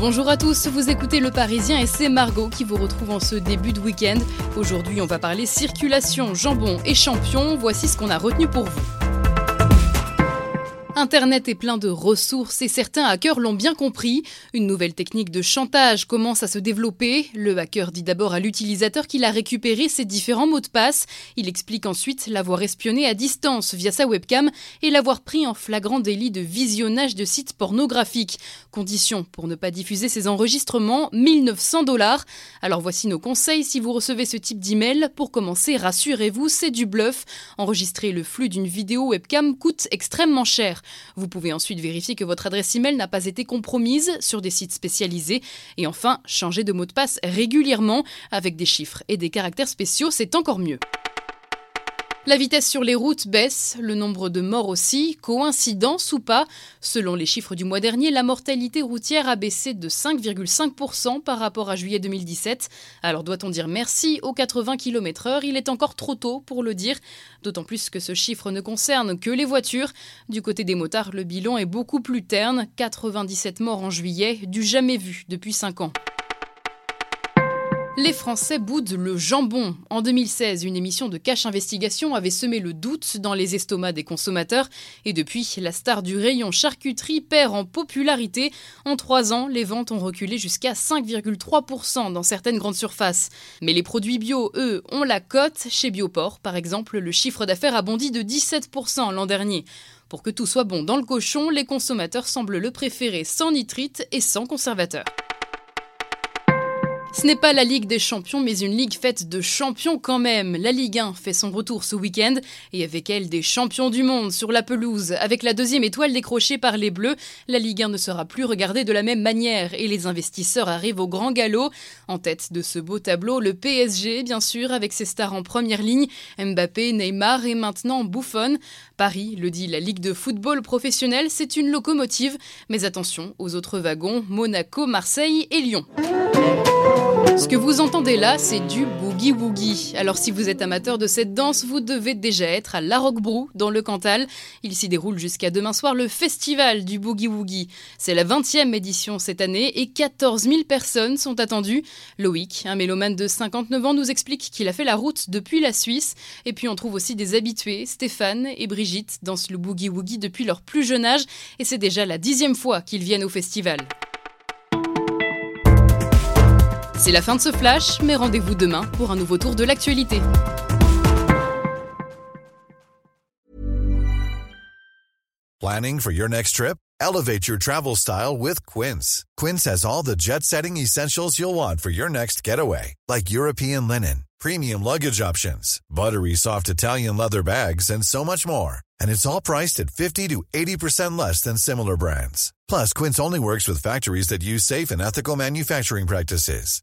Bonjour à tous, vous écoutez Le Parisien et c'est Margot qui vous retrouve en ce début de week-end. Aujourd'hui, on va parler circulation, jambon et champion. Voici ce qu'on a retenu pour vous. Internet est plein de ressources et certains hackers l'ont bien compris. Une nouvelle technique de chantage commence à se développer. Le hacker dit d'abord à l'utilisateur qu'il a récupéré ses différents mots de passe. Il explique ensuite l'avoir espionné à distance via sa webcam et l'avoir pris en flagrant délit de visionnage de sites pornographiques. Condition pour ne pas diffuser ces enregistrements 1900 dollars. Alors voici nos conseils si vous recevez ce type d'email. Pour commencer, rassurez-vous, c'est du bluff. Enregistrer le flux d'une vidéo webcam coûte extrêmement cher. Vous pouvez ensuite vérifier que votre adresse email n'a pas été compromise sur des sites spécialisés. Et enfin, changer de mot de passe régulièrement avec des chiffres et des caractères spéciaux, c'est encore mieux. La vitesse sur les routes baisse, le nombre de morts aussi, coïncidence ou pas? Selon les chiffres du mois dernier, la mortalité routière a baissé de 5,5% par rapport à juillet 2017. Alors doit-on dire merci aux 80 km/h Il est encore trop tôt pour le dire, d'autant plus que ce chiffre ne concerne que les voitures. Du côté des motards, le bilan est beaucoup plus terne, 97 morts en juillet, du jamais vu depuis 5 ans. Les Français boudent le jambon. En 2016, une émission de cache investigation avait semé le doute dans les estomacs des consommateurs. Et depuis, la star du rayon charcuterie perd en popularité. En trois ans, les ventes ont reculé jusqu'à 5,3% dans certaines grandes surfaces. Mais les produits bio, eux, ont la cote. Chez Bioport, par exemple, le chiffre d'affaires a bondi de 17% l'an dernier. Pour que tout soit bon dans le cochon, les consommateurs semblent le préférer sans nitrite et sans conservateur. Ce n'est pas la Ligue des Champions, mais une ligue faite de champions quand même. La Ligue 1 fait son retour ce week-end et avec elle des champions du monde sur la pelouse. Avec la deuxième étoile décrochée par les Bleus, la Ligue 1 ne sera plus regardée de la même manière et les investisseurs arrivent au grand galop. En tête de ce beau tableau, le PSG, bien sûr, avec ses stars en première ligne, Mbappé, Neymar et maintenant Buffon. Paris, le dit la Ligue de football professionnel, c'est une locomotive. Mais attention aux autres wagons, Monaco, Marseille et Lyon. Ce que vous entendez là, c'est du boogie woogie. Alors si vous êtes amateur de cette danse, vous devez déjà être à La Roquebrou, dans le Cantal. Il s'y déroule jusqu'à demain soir le festival du boogie woogie. C'est la 20e édition cette année et 14 000 personnes sont attendues. Loïc, un mélomane de 59 ans, nous explique qu'il a fait la route depuis la Suisse. Et puis on trouve aussi des habitués, Stéphane et Brigitte dansent le boogie woogie depuis leur plus jeune âge et c'est déjà la dixième fois qu'ils viennent au festival. C'est la fin de ce flash, mais rendez-vous demain pour un nouveau tour de l'actualité. Planning for your next trip? Elevate your travel style with Quince. Quince has all the jet setting essentials you'll want for your next getaway, like European linen, premium luggage options, buttery soft Italian leather bags, and so much more. And it's all priced at 50 to 80% less than similar brands. Plus, Quince only works with factories that use safe and ethical manufacturing practices.